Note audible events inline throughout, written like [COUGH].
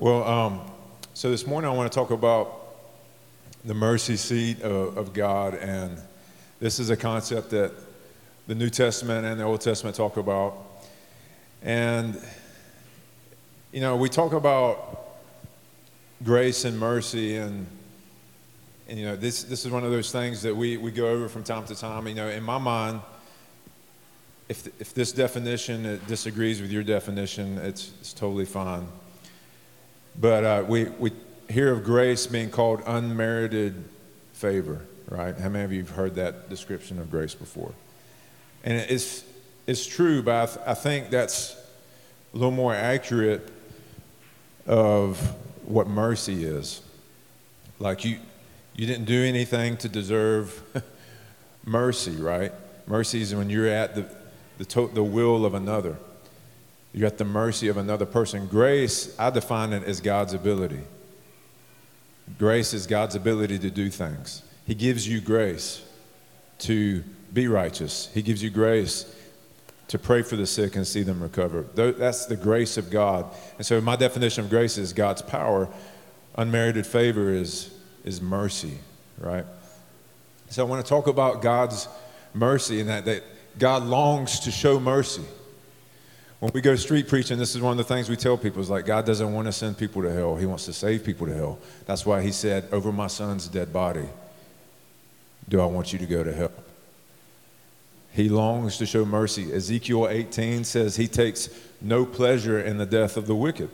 Well, um, so this morning I want to talk about the mercy seat of, of God, and this is a concept that the New Testament and the Old Testament talk about. And, you know, we talk about grace and mercy, and, and you know, this, this is one of those things that we, we go over from time to time. You know, in my mind, if, if this definition it disagrees with your definition, it's, it's totally fine. But uh, we, we hear of grace being called unmerited favor, right? How many of you have heard that description of grace before? And it's, it's true, but I, th- I think that's a little more accurate of what mercy is. Like you, you didn't do anything to deserve [LAUGHS] mercy, right? Mercy is when you're at the, the, to- the will of another. You're at the mercy of another person. Grace, I define it as God's ability. Grace is God's ability to do things. He gives you grace to be righteous, He gives you grace to pray for the sick and see them recover. That's the grace of God. And so, my definition of grace is God's power. Unmerited favor is, is mercy, right? So, I want to talk about God's mercy and that, that God longs to show mercy. When we go street preaching, this is one of the things we tell people is like God doesn't want to send people to hell. He wants to save people to hell. That's why he said, over my son's dead body, do I want you to go to hell? He longs to show mercy. Ezekiel 18 says he takes no pleasure in the death of the wicked.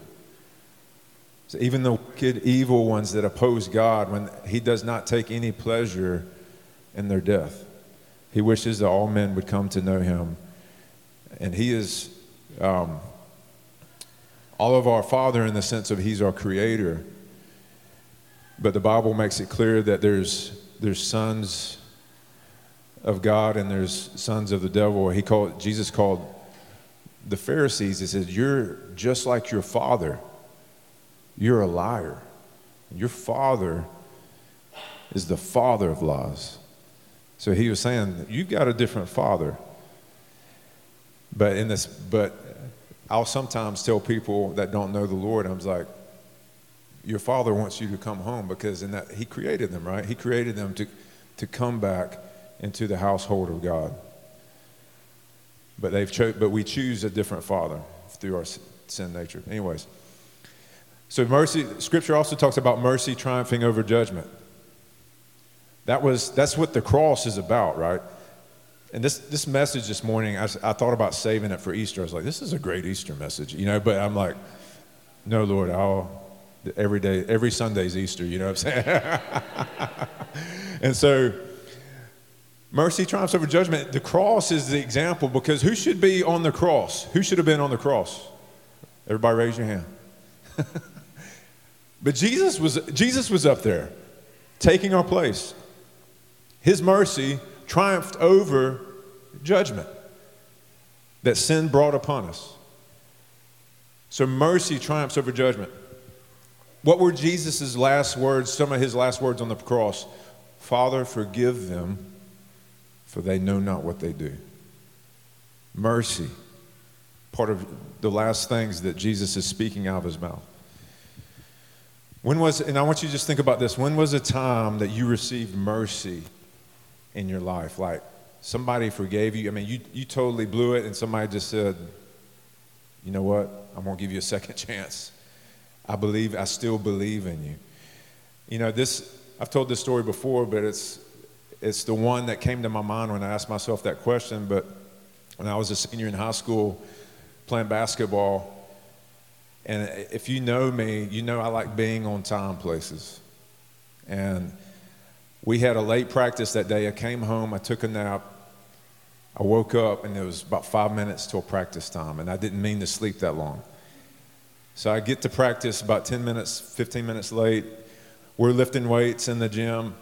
So even the wicked, evil ones that oppose God, when he does not take any pleasure in their death, he wishes that all men would come to know him. And he is um, all of our Father in the sense of He's our Creator. But the Bible makes it clear that there's, there's sons of God and there's sons of the devil. He called, Jesus called the Pharisees, He said, You're just like your father. You're a liar. Your father is the father of lies. So he was saying, You've got a different father. But in this, but I'll sometimes tell people that don't know the Lord, I'm like, your father wants you to come home because in that he created them, right? He created them to, to come back into the household of God. But they've cho- but we choose a different father through our sin nature. Anyways. So mercy, scripture also talks about mercy triumphing over judgment. That was that's what the cross is about, right? And this, this message this morning, I, I thought about saving it for Easter. I was like, this is a great Easter message, you know, but I'm like, no, Lord, I'll, every day, every Sunday's Easter, you know what I'm saying? [LAUGHS] and so, mercy triumphs over judgment. The cross is the example because who should be on the cross? Who should have been on the cross? Everybody raise your hand. [LAUGHS] but Jesus was, Jesus was up there taking our place. His mercy triumphed over judgment that sin brought upon us. So mercy triumphs over judgment. What were Jesus' last words, some of his last words on the cross? Father, forgive them, for they know not what they do. Mercy, part of the last things that Jesus is speaking out of his mouth. When was, and I want you to just think about this, when was a time that you received mercy in your life? Like somebody forgave you. I mean, you, you totally blew it, and somebody just said, you know what? I'm going to give you a [LAUGHS] second chance. I believe, I still believe in you. You know, this, I've told this story before, but it's, it's the one that came to my mind when I asked myself that question. But when I was a senior in high school playing basketball, and if you know me, you know I like being on time places. And we had a late practice that day. I came home, I took a nap. I woke up, and it was about five minutes till practice time, and I didn't mean to sleep that long. So I get to practice about 10 minutes, 15 minutes late. We're lifting weights in the gym.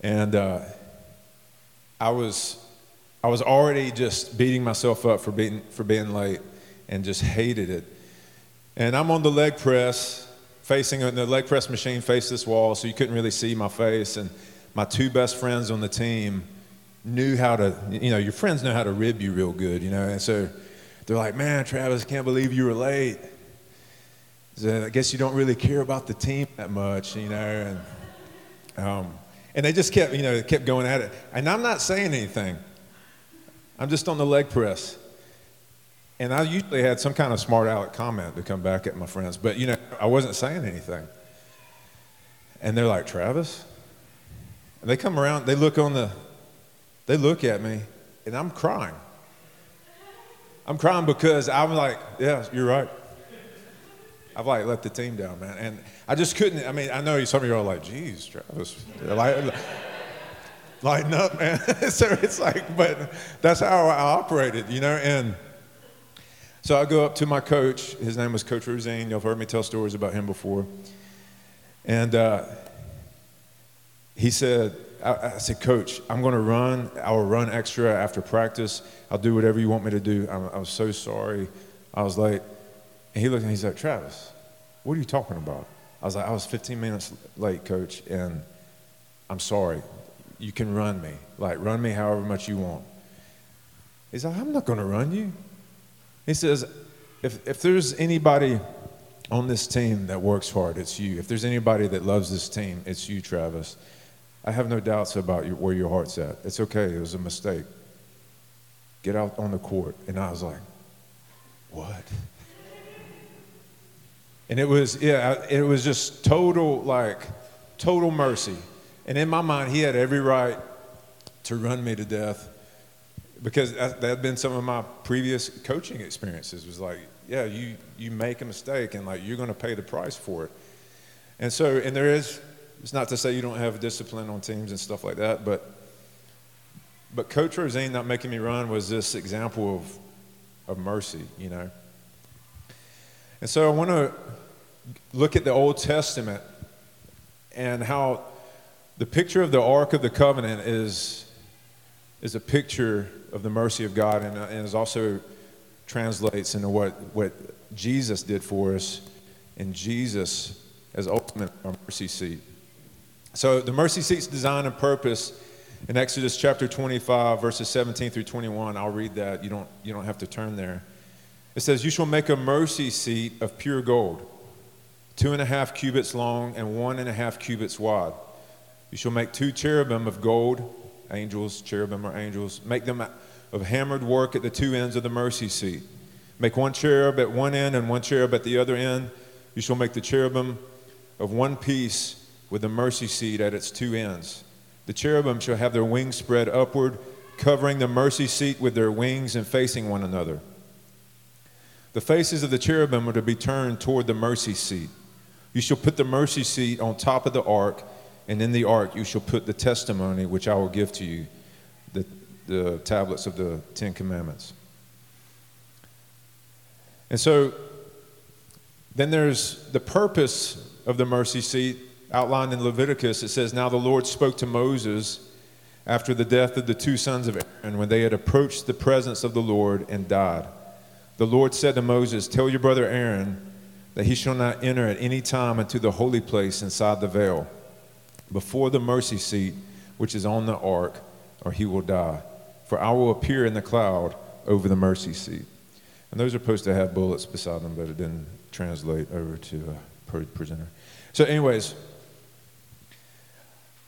And uh, I, was, I was already just beating myself up for being, for being late and just hated it. And I'm on the leg press, facing the leg press machine faced this wall, so you couldn't really see my face. And my two best friends on the team knew how to, you know, your friends know how to rib you real good, you know. And so they're like, man, Travis, can't believe you were late. said, I guess you don't really care about the team that much, you know. And, um, and they just kept, you know, kept going at it. And I'm not saying anything. I'm just on the leg press. And I usually had some kind of smart aleck comment to come back at my friends, but you know, I wasn't saying anything. And they're like, Travis? And they come around, they look on the, they look at me, and I'm crying. I'm crying because I'm like, yeah, you're right. I've like let the team down, man. And I just couldn't, I mean, I know some of you are like, geez, Travis, like, lighten up, man. [LAUGHS] so it's like, but that's how I operated, you know, and so I go up to my coach. His name was Coach Rosine. You've heard me tell stories about him before. And uh, he said, I, I, said, Coach, I'm going to run. I will run extra after practice. I'll do whatever you want me to do. I'm, I was so sorry. I was late. And he looked at me and he's like, Travis, what are you talking about? I was like, I was 15 minutes late, Coach, and I'm sorry. You can run me. Like, run me however much you want. He's like, I'm not going to run you. He says, if, if there's anybody on this team that works hard, it's you. If there's anybody that loves this team, it's you, Travis. I have no doubts about your, where your heart's at. It's okay. It was a mistake. Get out on the court. And I was like, what? And it was, yeah, it was just total, like, total mercy. And in my mind, he had every right to run me to death because that had been some of my previous coaching experiences was like yeah you you make a mistake and like you're going to pay the price for it. And so and there is it's not to say you don't have discipline on teams and stuff like that but but coach rosine not making me run was this example of of mercy you know? And so i want to look at the old testament and how the picture of the ark of the covenant is is a picture of the mercy of God and, uh, and is also translates into what, what Jesus did for us and Jesus as ultimate our mercy seat. So the mercy seat's design and purpose in Exodus chapter 25, verses 17 through 21, I'll read that. You don't, you don't have to turn there. It says, You shall make a mercy seat of pure gold, two and a half cubits long and one and a half cubits wide. You shall make two cherubim of gold angels, cherubim or angels. Make them of hammered work at the two ends of the mercy seat. Make one cherub at one end and one cherub at the other end. You shall make the cherubim of one piece with the mercy seat at its two ends. The cherubim shall have their wings spread upward, covering the mercy seat with their wings and facing one another. The faces of the cherubim are to be turned toward the mercy seat. You shall put the mercy seat on top of the ark and in the ark you shall put the testimony which I will give to you, the, the tablets of the Ten Commandments. And so then there's the purpose of the mercy seat outlined in Leviticus. It says, Now the Lord spoke to Moses after the death of the two sons of Aaron when they had approached the presence of the Lord and died. The Lord said to Moses, Tell your brother Aaron that he shall not enter at any time into the holy place inside the veil before the mercy seat which is on the ark, or he will die. For I will appear in the cloud over the mercy seat. And those are supposed to have bullets beside them, but it didn't translate over to a presenter. So, anyways,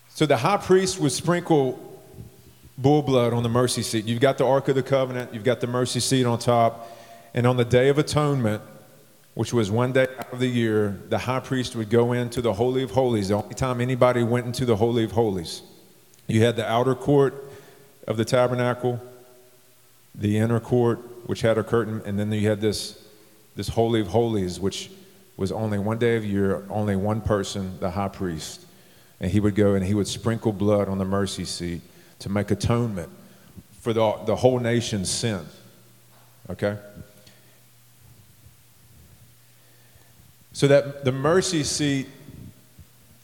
so the high priest would sprinkle bull blood on the mercy seat. You've got the Ark of the Covenant, you've got the mercy seat on top, and on the Day of Atonement, which was one day out of the year, the high priest would go into the Holy of Holies, the only time anybody went into the Holy of Holies. You had the outer court of the tabernacle, the inner court, which had a curtain, and then you had this, this Holy of Holies, which was only one day of year, only one person, the high priest. And he would go and he would sprinkle blood on the mercy seat to make atonement for the, the whole nation's sin. Okay? So that the mercy seat,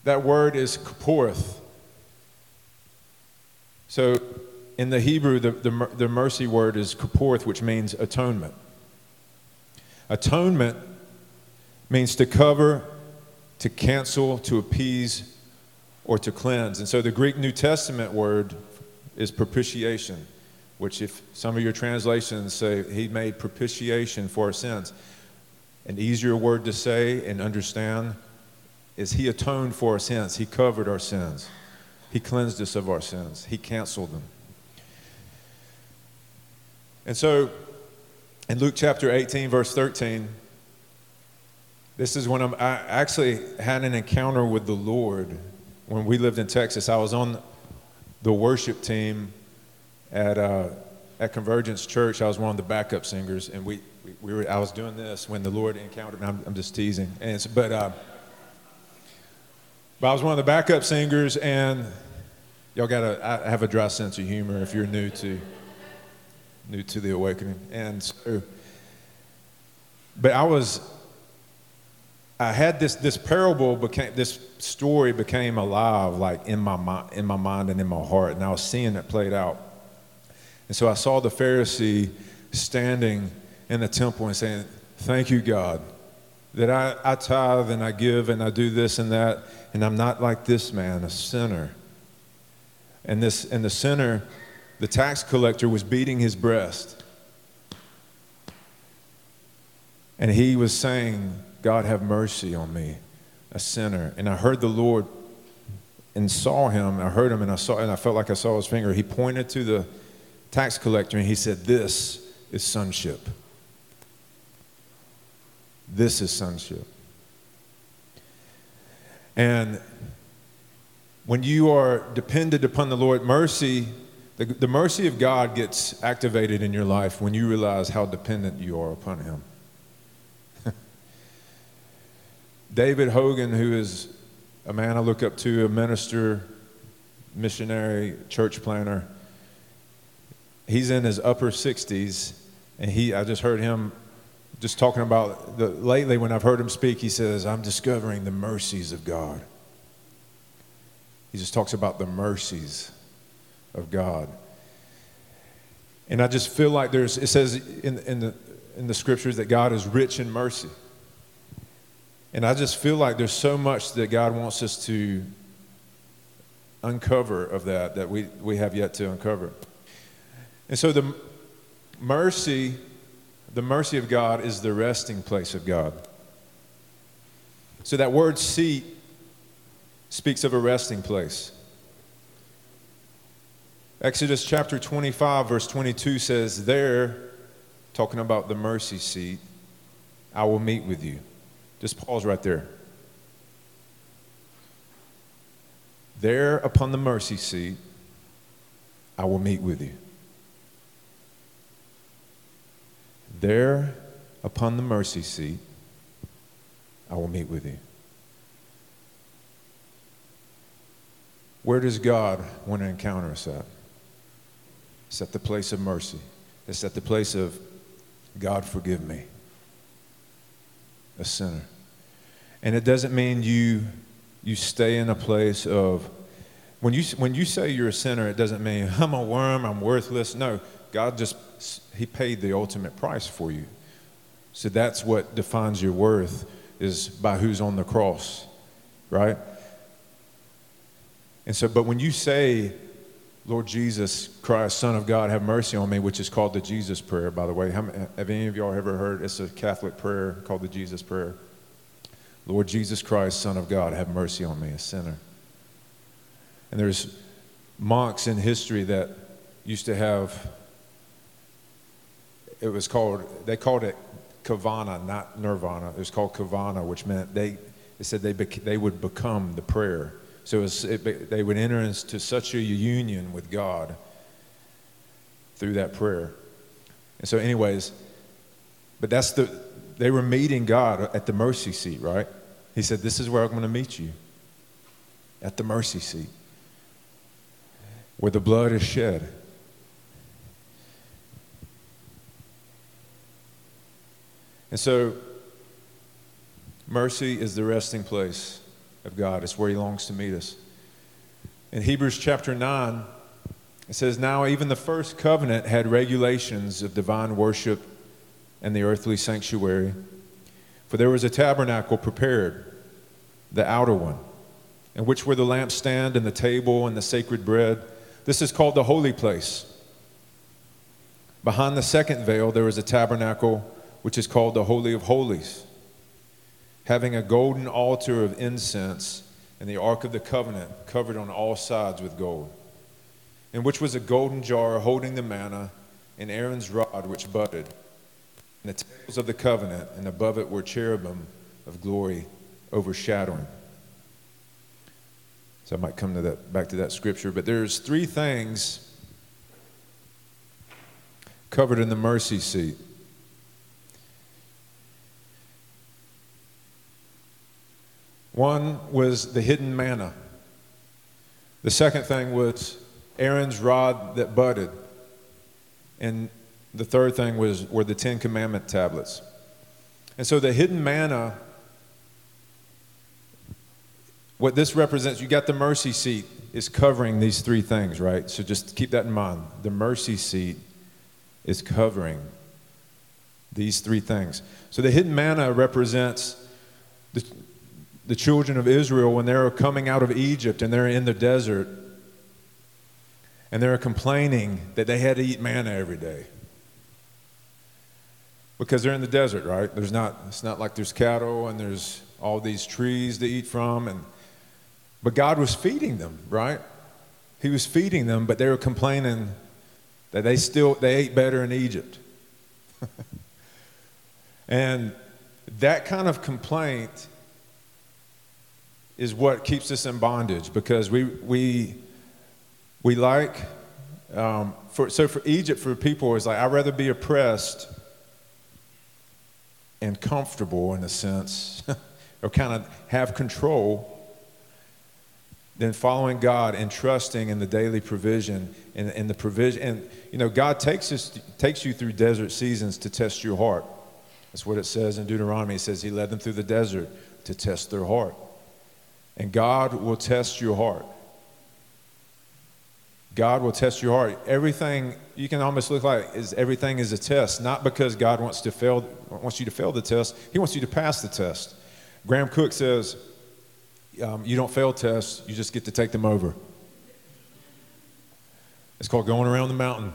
that word is kaporth. So in the Hebrew, the, the, the mercy word is kaporth, which means atonement. Atonement means to cover, to cancel, to appease, or to cleanse. And so the Greek New Testament word is propitiation, which, if some of your translations say he made propitiation for our sins, an easier word to say and understand is He atoned for our sins. He covered our sins. He cleansed us of our sins. He canceled them. And so, in Luke chapter 18, verse 13, this is when I'm, I actually had an encounter with the Lord when we lived in Texas. I was on the worship team at, uh, at Convergence Church. I was one of the backup singers, and we, we, we were, I was doing this when the Lord encountered me. I'm, I'm just teasing. And but, uh, but I was one of the backup singers, and y'all got to have a dry sense of humor if you're new to new to the awakening. And so, but I was, I had this this parable became this story became alive like in my mind, in my mind and in my heart, and I was seeing it played out. And so I saw the Pharisee standing in the temple and saying, "Thank you, God." That I, I tithe and I give and I do this and that, and I'm not like this man, a sinner. And this and the sinner the tax collector was beating his breast. And he was saying, God, have mercy on me, a sinner. And I heard the Lord and saw him. I heard him and I saw and I felt like I saw his finger. He pointed to the tax collector and he said, This is sonship. This is sonship. And when you are dependent upon the Lord, mercy the, the mercy of God gets activated in your life when you realize how dependent you are upon Him. [LAUGHS] David Hogan, who is a man I look up to, a minister, missionary, church planner, he's in his upper 60s, and he, I just heard him just talking about the, lately when I've heard him speak, he says, I'm discovering the mercies of God. He just talks about the mercies of God. And I just feel like there's, it says in, in, the, in the scriptures that God is rich in mercy. And I just feel like there's so much that God wants us to uncover of that that we, we have yet to uncover. And so the mercy, the mercy of God is the resting place of God. So that word seat speaks of a resting place. Exodus chapter 25, verse 22 says, There, talking about the mercy seat, I will meet with you. Just pause right there. There upon the mercy seat, I will meet with you. There upon the mercy seat, I will meet with you. Where does God want to encounter us at? It's at the place of mercy. It's at the place of, God, forgive me, a sinner. And it doesn't mean you, you stay in a place of, when you, when you say you're a sinner, it doesn't mean [LAUGHS] I'm a worm, I'm worthless. No, God just, He paid the ultimate price for you. So that's what defines your worth is by who's on the cross, right? And so, but when you say, Lord Jesus Christ, Son of God, have mercy on me, which is called the Jesus Prayer, by the way. Have any of y'all ever heard? It's a Catholic prayer called the Jesus Prayer. Lord Jesus Christ, Son of God, have mercy on me, a sinner. And there's monks in history that used to have, it was called, they called it kavana, not nirvana. It was called kavana, which meant they, they said they, they would become the prayer. So it, it, they would enter into such a union with God through that prayer. And so, anyways, but that's the, they were meeting God at the mercy seat, right? He said, This is where I'm going to meet you at the mercy seat where the blood is shed. And so, mercy is the resting place of God. It's where He longs to meet us. In Hebrews chapter 9, it says, Now even the first covenant had regulations of divine worship and the earthly sanctuary. For there was a tabernacle prepared, the outer one, in which were the lampstand and the table and the sacred bread. This is called the holy place. Behind the second veil, there was a tabernacle which is called the Holy of Holies. Having a golden altar of incense and the ark of the covenant covered on all sides with gold, in which was a golden jar holding the manna and Aaron's rod which budded, and the tables of the covenant, and above it were cherubim of glory overshadowing. So I might come to that back to that scripture, but there's three things covered in the mercy seat. One was the hidden manna. The second thing was Aaron's rod that budded. And the third thing was were the Ten Commandment tablets. And so the hidden manna, what this represents, you got the mercy seat is covering these three things, right? So just keep that in mind. The mercy seat is covering these three things. So the hidden manna represents the, the children of Israel when they're coming out of Egypt and they're in the desert and they're complaining that they had to eat manna every day. Because they're in the desert, right? There's not, it's not like there's cattle and there's all these trees to eat from. And, but God was feeding them, right? He was feeding them, but they were complaining that they still they ate better in Egypt. [LAUGHS] and that kind of complaint is what keeps us in bondage because we, we, we like, um, for, so for Egypt, for people, it's like, I'd rather be oppressed and comfortable in a sense, [LAUGHS] or kind of have control than following God and trusting in the daily provision and, and the provision. And, you know, God takes, us, takes you through desert seasons to test your heart. That's what it says in Deuteronomy. It says he led them through the desert to test their heart. And God will test your heart. God will test your heart. Everything you can almost look like is everything is a test, not because God wants to fail wants you to fail the test. He wants you to pass the test. Graham Cooke says, um, "You don't fail tests; you just get to take them over." It's called going around the mountain.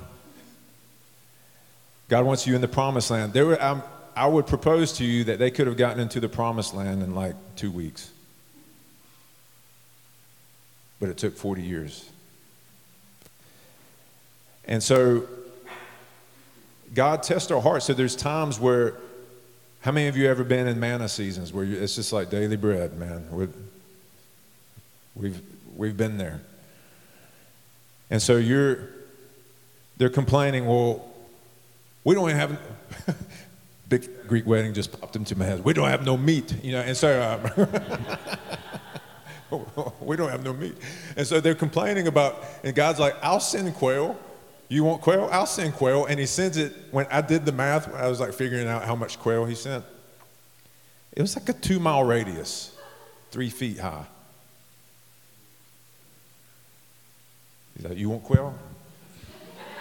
God wants you in the promised land. There were, um, I would propose to you that they could have gotten into the promised land in like two weeks but it took 40 years. And so God tests our hearts. So there's times where, how many of you ever been in manna seasons where it's just like daily bread, man? we we've, we've been there. And so you're, they're complaining, well, we don't have, [LAUGHS] big Greek wedding just popped into my head. We don't have no meat, you know, and so, um, [LAUGHS] [LAUGHS] we don't have no meat. And so they're complaining about, and God's like, I'll send quail. You want quail? I'll send quail. And he sends it, when I did the math, I was like figuring out how much quail he sent. It was like a two mile radius, three feet high. He's like, You want quail?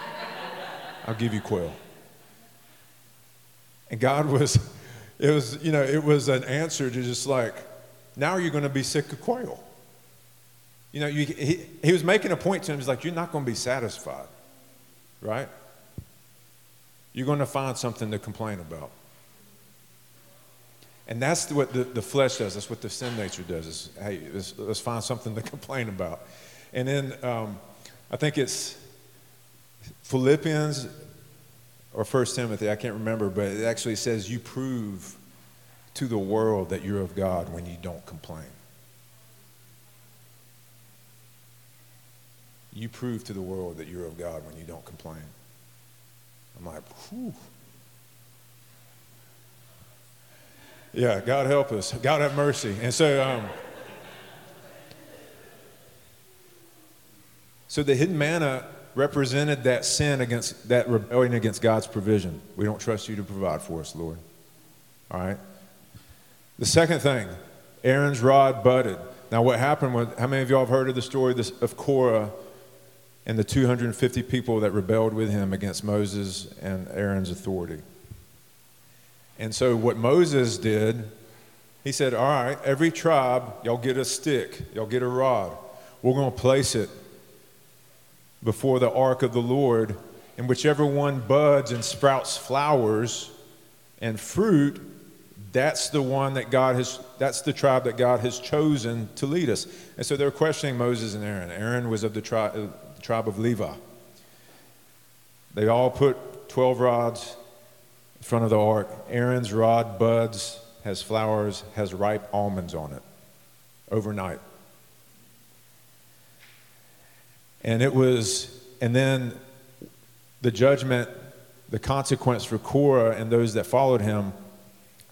[LAUGHS] I'll give you quail. And God was, [LAUGHS] it was, you know, it was an answer to just like, now you're going to be sick of quail. You know, you, he, he was making a point to him. He's like, You're not going to be satisfied, right? You're going to find something to complain about. And that's what the, the flesh does. That's what the sin nature does. Is hey, let's, let's find something to [LAUGHS] complain about. And then um, I think it's Philippians or First Timothy. I can't remember, but it actually says you prove to the world that you're of God when you don't complain. You prove to the world that you're of God when you don't complain. I'm like, whew. Yeah, God help us. God have mercy. And so, um, so the hidden manna represented that sin against that rebellion against God's provision. We don't trust you to provide for us, Lord. All right? The second thing, Aaron's rod budded. Now, what happened was, how many of y'all have heard of the story of Korah and the 250 people that rebelled with him against Moses and Aaron's authority? And so, what Moses did, he said, All right, every tribe, y'all get a stick, y'all get a rod. We're going to place it before the ark of the Lord, and whichever one buds and sprouts flowers and fruit, That's the one that God has, that's the tribe that God has chosen to lead us. And so they're questioning Moses and Aaron. Aaron was of the, tri- uh, the tribe of Levi. They all put 12 rods in front of the ark. Aaron's rod buds, has flowers, has ripe almonds on it overnight. And it was, and then the judgment, the consequence for Korah and those that followed him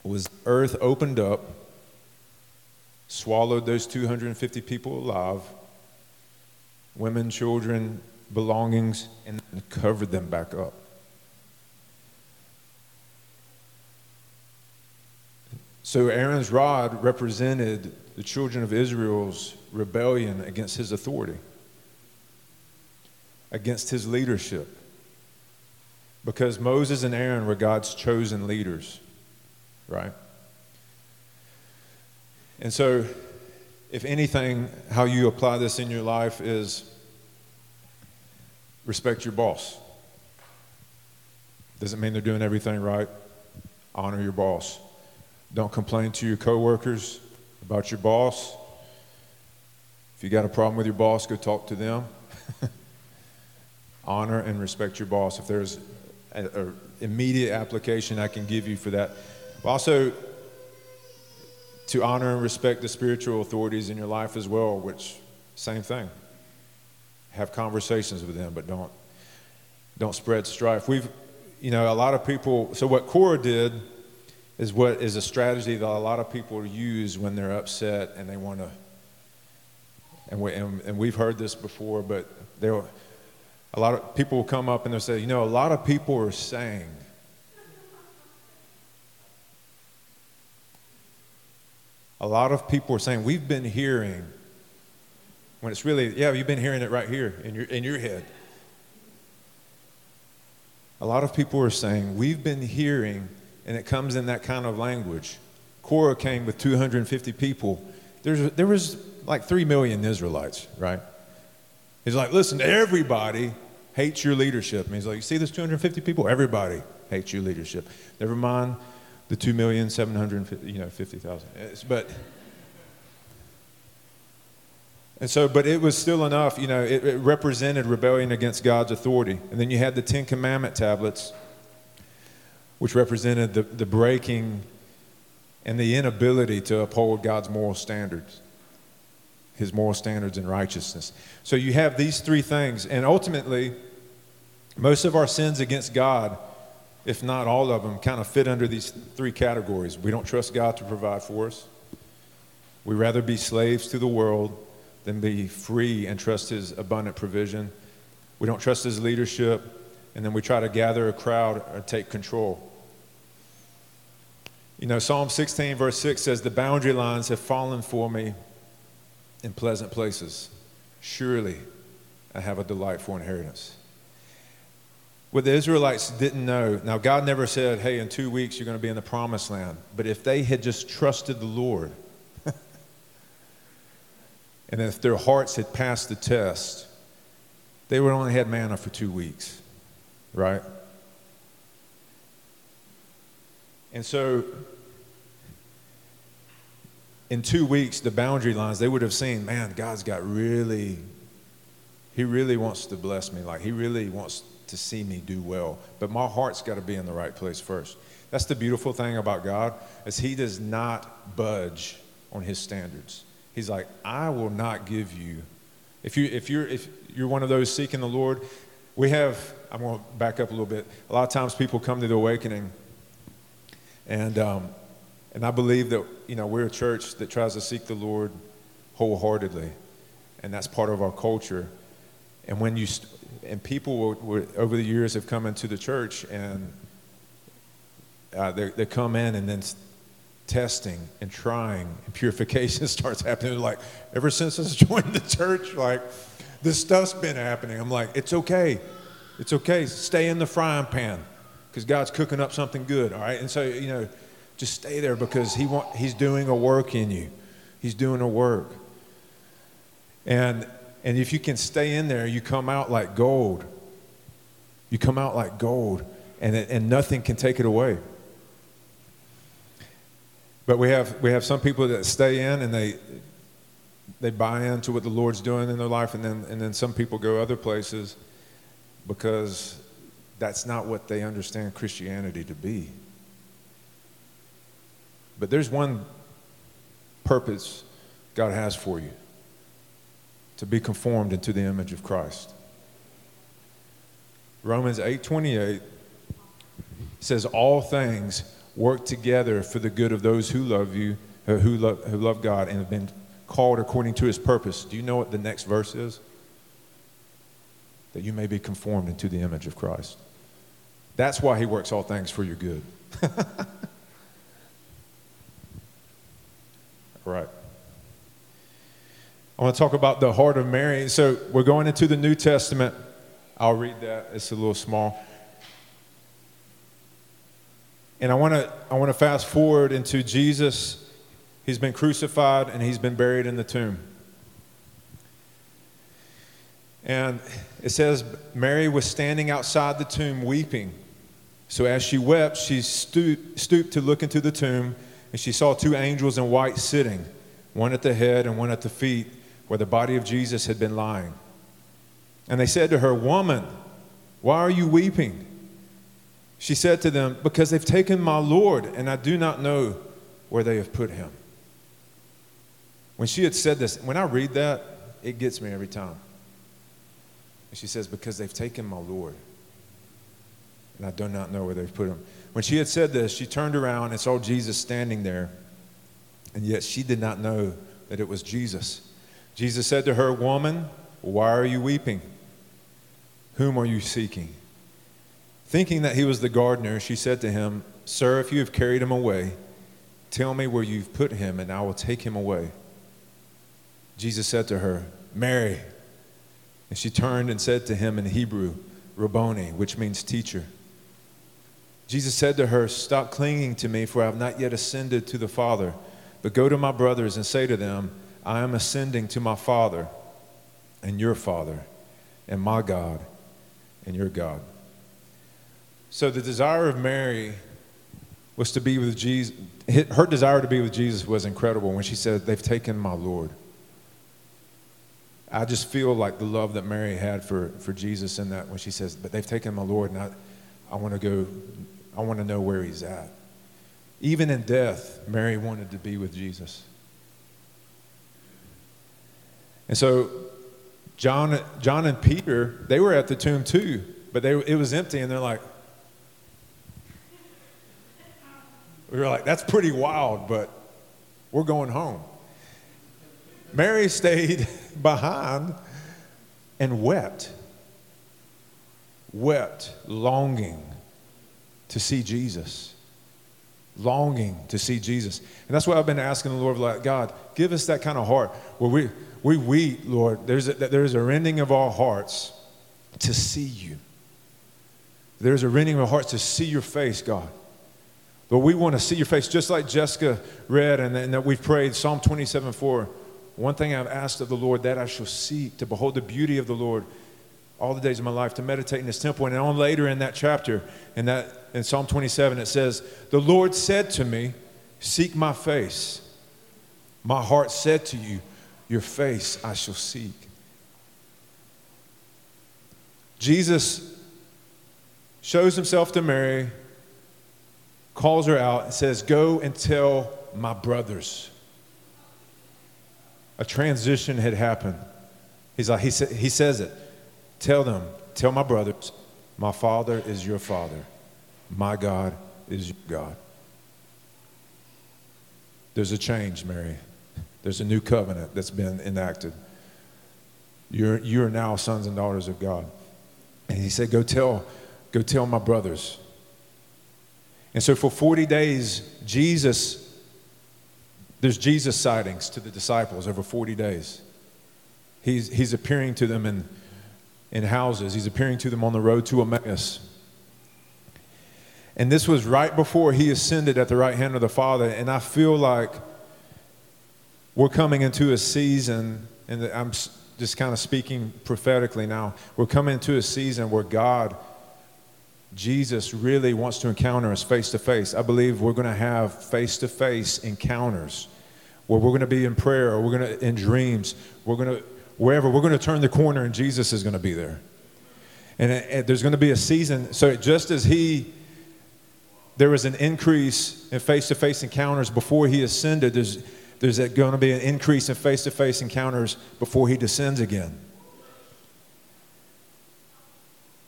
was earth opened up, swallowed those 250 people alive, women, children, belongings, and covered them back up. So Aaron's rod represented the children of Israel's rebellion against his authority, against his leadership. Because Moses and Aaron were God's chosen leaders right? And so, if anything, how you apply this in your life is respect your boss. Doesn't mean they're doing everything right. Honor your boss. Don't complain to your coworkers about your boss. If you got a problem with your boss, go talk to them. [LAUGHS] Honor and respect your boss. If there's an immediate application I can give you for that, but also to honor and respect the spiritual authorities in your life as well, which same thing. Have conversations with them, but don't don't spread strife. We've you know, a lot of people so what Korah did is what is a strategy that a lot of people use when they're upset and they want to and, we, and, and we've heard this before, but there a lot of people will come up and they'll say, you know, a lot of people are saying a lot of people are saying, We've been hearing, when it's really, yeah, you've been hearing it right here in your, in your head. A lot of people are saying, We've been hearing, and it comes in that kind of language. Korah came with 250 people. There's, there was like 3 million Israelites, right? He's like, Listen, everybody hates your leadership. And he's like, You see this 250 people? Everybody hates your leadership. Never mind the two million seven hundred you know fifty thousand. But and so, but it was still enough. You know, it, it represented rebellion against God's authority. And then you had the Ten Commandment tablets, which represented the, the breaking and the inability to uphold God's moral standards, His moral standards and righteousness. So you have these three things, and ultimately, most of our sins against God if not all of them, kind of fit under these three categories. We don't trust God to provide for us. We rather be slaves to the world than be free and trust His abundant provision. We don't trust His leadership, and then we try to gather a crowd or take control. You know, Psalm 16, verse 6 says, The boundary lines have fallen for me in pleasant places. Surely I have a delightful inheritance. What the Israelites didn't know, now God never said, hey, in two weeks you're going to be in the promised land. But if they had just trusted the Lord, [LAUGHS] and if their hearts had passed the test, they would only had manna for two weeks, right? And so, in two weeks, the boundary lines, they would have seen, man, God's got really, He really wants to bless me. Like, He really wants to see me do well. But my heart's got to be in the right place first. That's the beautiful thing about God is he does not budge on his standards. He's like, I will not give you. If you if you're if you're one of those seeking the Lord, we have. I'm going to back up a little bit. A lot of times people come to the awakening, and um, and I believe that you know we're a church that tries to seek the Lord wholeheartedly, and that's part of our culture. And when you and people over the years have come into the church and uh, they, they come in and then testing and trying and purification [LAUGHS] starts happening. They're like, ever since I [LAUGHS] joined the church, like, this stuff's been happening. I'm like, it's okay. It's okay. Stay in the frying pan because God's cooking up something good, all right? And so, you know, just stay there because he want, He's doing a work in you. He's doing a work. And and if you can stay in there, you come out like gold. You come out like gold, and, it, and nothing can take it away. But we have, we have some people that stay in and they, they buy into what the Lord's doing in their life, and then, and then some people go other places because that's not what they understand Christianity to be. But there's one purpose God has for you to be conformed into the image of Christ. Romans 8:28 says all things work together for the good of those who love you, uh, who love, who love God and have been called according to his purpose. Do you know what the next verse is? That you may be conformed into the image of Christ. That's why he works all things for your good. [LAUGHS] right. I want to talk about the heart of Mary. So we're going into the New Testament. I'll read that. It's a little small. And I want to I want to fast forward into Jesus. He's been crucified and he's been buried in the tomb. And it says Mary was standing outside the tomb weeping. So as she wept, she stooped, stooped to look into the tomb, and she saw two angels in white sitting, one at the head and one at the feet where the body of Jesus had been lying. And they said to her, Woman, why are you weeping? She said to them, Because they've taken my Lord, and I do not know where they have put him. When she had said this, when I read that, it gets me every time. And she says, Because they've taken my Lord, and I do not know where they've put him. When she had said this, she turned around and saw Jesus standing there, and yet she did not know that it was Jesus. Jesus said to her, Woman, why are you weeping? Whom are you seeking? Thinking that he was the gardener, she said to him, Sir, if you have carried him away, tell me where you've put him, and I will take him away. Jesus said to her, Mary. And she turned and said to him in Hebrew, Rabboni, which means teacher. Jesus said to her, Stop clinging to me, for I have not yet ascended to the Father, but go to my brothers and say to them, I am ascending to my Father and your Father, and my God and your God. So the desire of Mary was to be with Jesus. Her desire to be with Jesus was incredible when she said, They've taken my Lord. I just feel like the love that Mary had for, for Jesus in that when she says, But they've taken my Lord, and I, I want to go, I want to know where he's at. Even in death, Mary wanted to be with Jesus. And so John, John and Peter, they were at the tomb too, but they, it was empty, and they're like, we were like, that's pretty wild, but we're going home. Mary stayed [LAUGHS] behind and wept, wept, longing to see Jesus longing to see Jesus. And that's why I've been asking the Lord, like, God, give us that kind of heart where we, we weep, Lord. There's a, there's a rending of our hearts to see you. There's a rending of our hearts to see your face, God. But we want to see your face, just like Jessica read and, and that we've prayed Psalm 27 4. One thing I've asked of the Lord that I shall seek to behold the beauty of the Lord all the days of my life, to meditate in his temple. And on later in that chapter, in, that, in Psalm 27, it says, The Lord said to me, Seek my face. My heart said to you, your face I shall seek. Jesus shows himself to Mary, calls her out, and says, Go and tell my brothers. A transition had happened. He's like, he, sa- he says it. Tell them, tell my brothers, my father is your father, my God is your God. There's a change, Mary. There's a new covenant that's been enacted. You're, you're now sons and daughters of God. And he said, Go tell, go tell my brothers. And so for 40 days, Jesus, there's Jesus sightings to the disciples over 40 days. He's, he's appearing to them in, in houses, he's appearing to them on the road to Emmaus. And this was right before he ascended at the right hand of the Father. And I feel like we're coming into a season, and I'm just kind of speaking prophetically now. We're coming into a season where God Jesus really wants to encounter us face to face. I believe we're going to have face to face encounters where we're going to be in prayer or we're going to in dreams. We're going to wherever we're going to turn the corner and Jesus is going to be there. And, there's going to be a season. So just as he there was an increase in face to face encounters before he ascended, there's there's going to be an increase in face to face encounters before he descends again.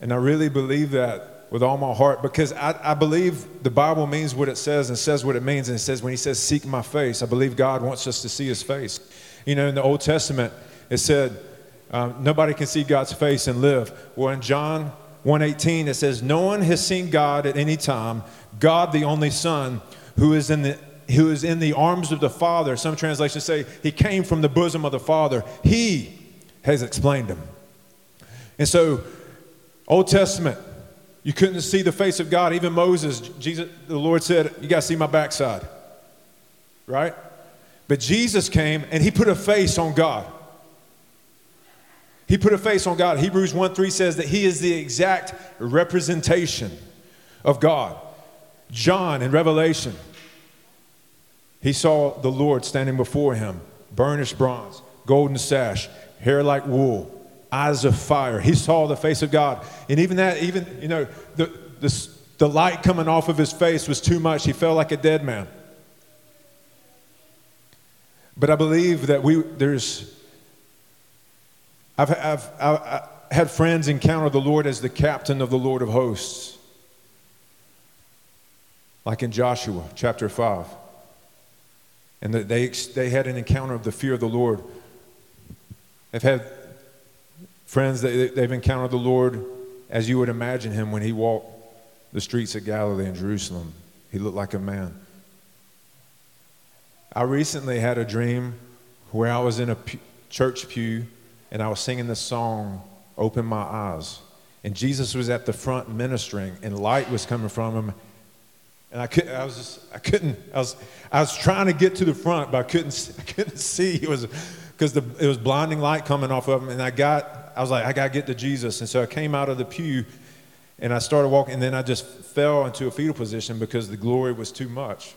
And I really believe that with all my heart because I, I, believe the Bible means what it says and says what it means. And it says, when he says, seek my face, I believe God wants us to see his face. You know, in the Old Testament, it said, um, nobody can see God's face and live. Well, in John 1:18, it says, no one has seen God at any time. God, the only Son, who is in the who is in the arms of the Father. Some translations say he came from the bosom of the Father. He has explained him. And so Old Testament, you couldn't see the face of God. Even Moses, Jesus, the Lord said, You got to see my backside. Right? But Jesus came and he put a face on God. He put a face on God. Hebrews 1 3 says that he is the exact representation of God. John in Revelation, he saw the Lord standing before him, burnished bronze, golden sash, hair like wool eyes of fire. He saw the face of God. And even that, even, you know, the, the, the light coming off of his face was too much. He felt like a dead man. But I believe that we, there's, I've, I've, I've, had friends encounter the Lord as the captain of the Lord of hosts. Like in Joshua chapter 5. And they, they had an encounter of the fear of the Lord. I've had Friends, they, they've encountered the Lord as you would imagine him when he walked the streets of Galilee and Jerusalem. He looked like a man. I recently had a dream where I was in a church pew and I was singing this song, Open My Eyes. And Jesus was at the front ministering, and light was coming from him. And I, could, I was just, I couldn't, I was, I was trying to get to the front, but I couldn't, [LAUGHS] I couldn't see. It was because the it was blinding light coming off of him. And I got, I was like, I got to get to Jesus. And so I came out of the pew and I started walking, and then I just fell into a fetal position because the glory was too much.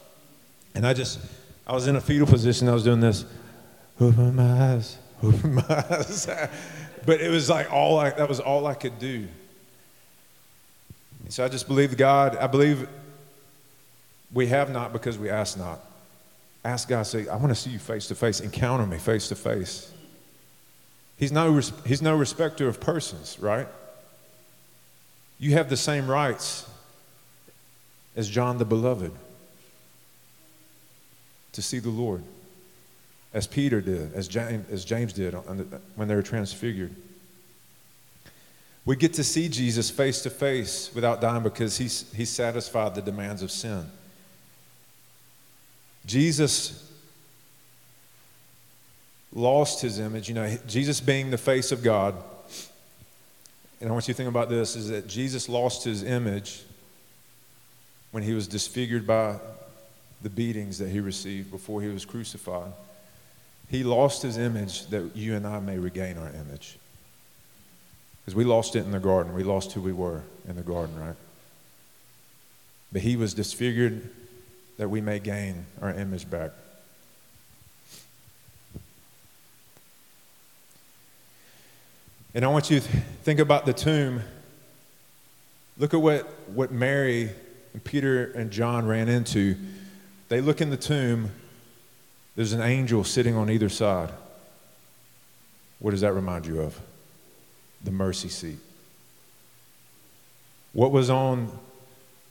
And I just, I was in a fetal position. I was doing this, open my eyes. [LAUGHS] but it was like all I, that was all I could do. And so I just believe God. I believe we have not because we ask not. Ask God, say, I want to see you face to face. Encounter me face to face. He's no, he's no respecter of persons, right? You have the same rights as John the Beloved to see the Lord, as Peter did, as James, as James did when they were transfigured. We get to see Jesus face to face without dying because he's, he satisfied the demands of sin. Jesus lost his image. You know, Jesus being the face of God, and I want you to think about this is that Jesus lost his image when he was disfigured by the beatings that he received before he was crucified. He lost his image that you and I may regain our image. Because we lost it in the garden. We lost who we were in the garden, right? But he was disfigured that we may gain our image back. And I want you to think about the tomb. Look at what, what Mary and Peter and John ran into. They look in the tomb, there's an angel sitting on either side. What does that remind you of? The mercy seat. What was on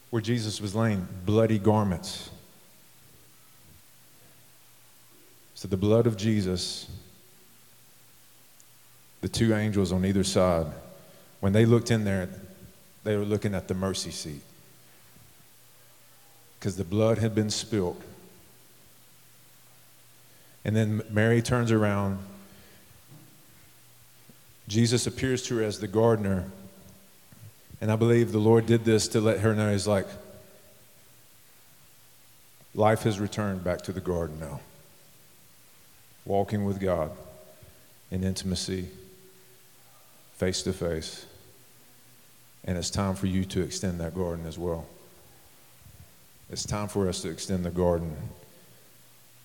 where Jesus was laying? Bloody garments. So the blood of Jesus the two angels on either side, when they looked in there, they were looking at the mercy seat because the blood had been spilt. And then Mary turns around. Jesus appears to her as the gardener. And I believe the Lord did this to let her know He's like, life has returned back to the garden now. Walking with God in intimacy face to face. And it's time for you to extend that garden as well. It's time for us to extend the garden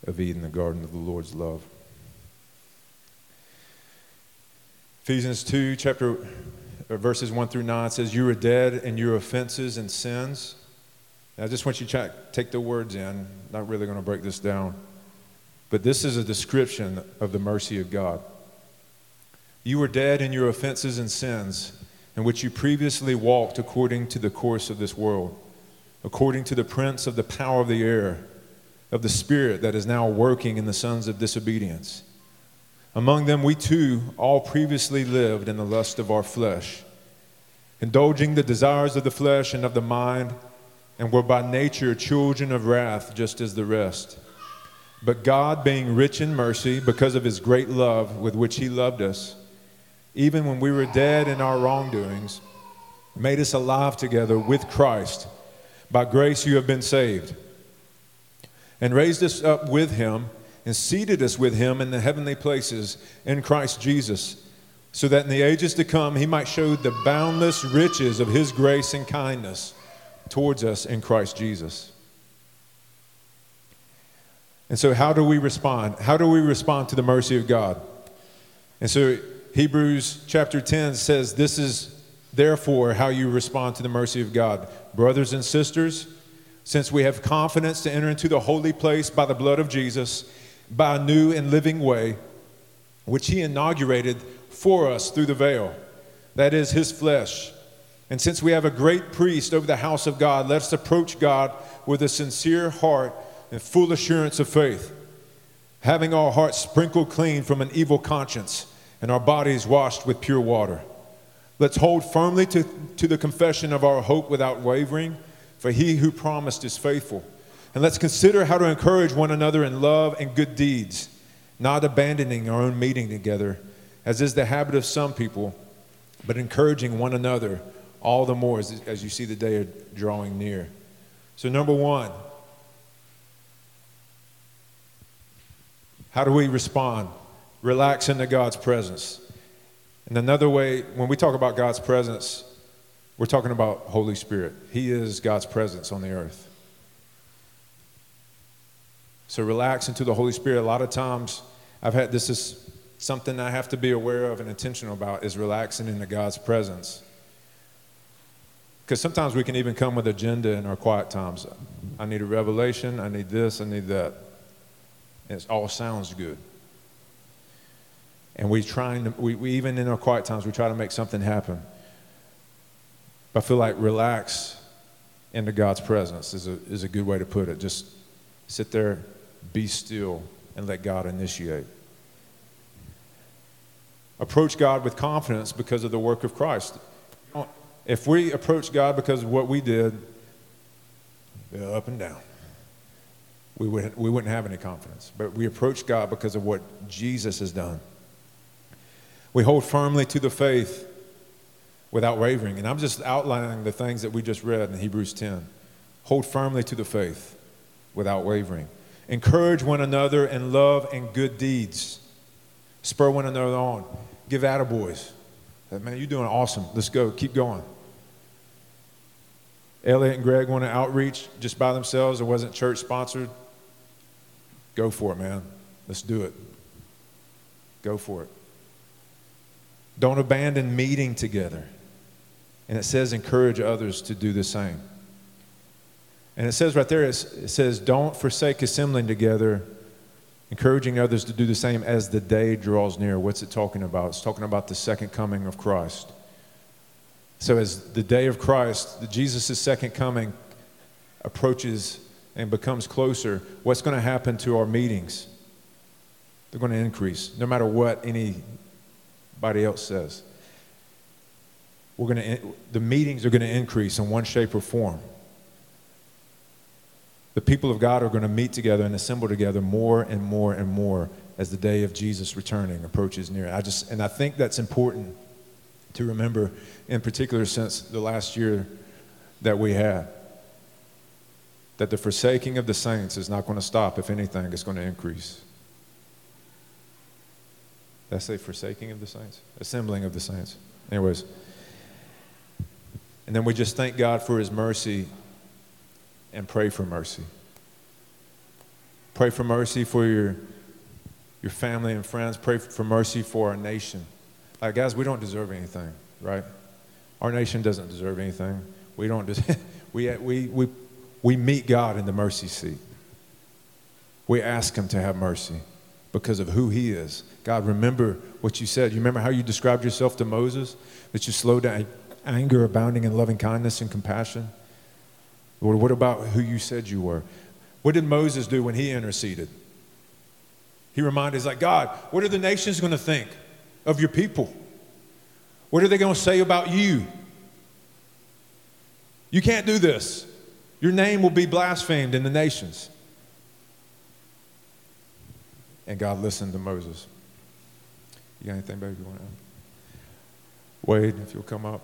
of Eden, the garden of the Lord's love. Ephesians 2, chapter uh, verses 1 through 9 says, You are dead in your offenses and sins. And I just want you to check, take the words in. Not really going to break this down. But this is a description of the mercy of God. You were dead in your offenses and sins, in which you previously walked according to the course of this world, according to the prince of the power of the air, of the spirit that is now working in the sons of disobedience among them, we too all previously lived in the lust of our flesh, indulging the desires of the flesh and of the mind, and were by nature children of wrath, just as the rest. But God, being rich in mercy, because of his great love with which he loved us, even when we were dead in our wrongdoings, made us alive together with Christ. By grace you have been saved, and raised us up with him and seated us with him in the heavenly places in Christ Jesus, so that in the ages to come he might show the boundless riches of his grace and kindness towards us in Christ Jesus. And so, how do we respond? How do we respond to the mercy of God? And so, Hebrews chapter 10 says, This is therefore how you respond to the mercy of God. Brothers and sisters, since we have confidence to enter into the holy place by the blood of Jesus, by a new and living way, which he inaugurated for us through the veil, that is, his flesh. And since we have a great priest over the house of God, let us approach God with a sincere heart and full assurance of faith, having our hearts sprinkled clean from an evil conscience and our bodies washed with pure water. Let's hold firmly to, to the confession of our hope without wavering, for he who promised is faithful. And let's consider how to encourage one another in love and good deeds, not abandoning our own meeting together, as is the habit of some people, but encouraging one another all the more as, as you see the day drawing near. So, number one, how do we respond? Relax into God's presence. And another way, when we talk about God's presence, we're talking about Holy Spirit. He is God's presence on the earth. So relax into the Holy Spirit. A lot of times, I've had this is something I have to be aware of and intentional about is relaxing into God's presence. Because sometimes we can even come with agenda in our quiet times. I need a revelation. I need this. I need that. And it all sounds good. And we trying to, we, we even in our quiet times, we try to make something happen. I feel like relax into God's presence is a, is a good way to put it. Just sit there, be still and let God initiate. Approach God with confidence because of the work of Christ. If we approach God because of what we did, up and down, we, would, we wouldn't have any confidence. But we approach God because of what Jesus has done. We hold firmly to the faith without wavering. And I'm just outlining the things that we just read in Hebrews 10. Hold firmly to the faith without wavering. Encourage one another in love and good deeds. Spur one another on. Give attaboys. Man, you're doing awesome. Let's go. Keep going. Elliot and Greg want to outreach just by themselves. It wasn't church sponsored. Go for it, man. Let's do it. Go for it. Don't abandon meeting together. And it says encourage others to do the same. And it says right there, it says, don't forsake assembling together, encouraging others to do the same as the day draws near. What's it talking about? It's talking about the second coming of Christ. So, as the day of Christ, Jesus' second coming approaches and becomes closer, what's going to happen to our meetings? They're going to increase, no matter what anybody else says. We're going to, the meetings are going to increase in one shape or form the people of God are going to meet together and assemble together more and more and more as the day of Jesus returning approaches near. I just and I think that's important to remember in particular since the last year that we had. That the forsaking of the saints is not going to stop. If anything, it's going to increase. I say forsaking of the saints? Assembling of the saints. Anyways. And then we just thank God for his mercy and pray for mercy. Pray for mercy for your, your family and friends. Pray for mercy for our nation. Like, guys, we don't deserve anything, right? Our nation doesn't deserve anything. We don't. Des- [LAUGHS] we, we, we, we meet God in the mercy seat. We ask Him to have mercy because of who He is. God, remember what you said. You remember how you described yourself to Moses? That you slow down anger, abounding in loving kindness and compassion? Lord, what about who you said you were? What did Moses do when he interceded? He reminded, he's like, God, what are the nations going to think of your people? What are they going to say about you? You can't do this. Your name will be blasphemed in the nations. And God listened to Moses. You got anything, baby, you want to? Wade, if you'll come up.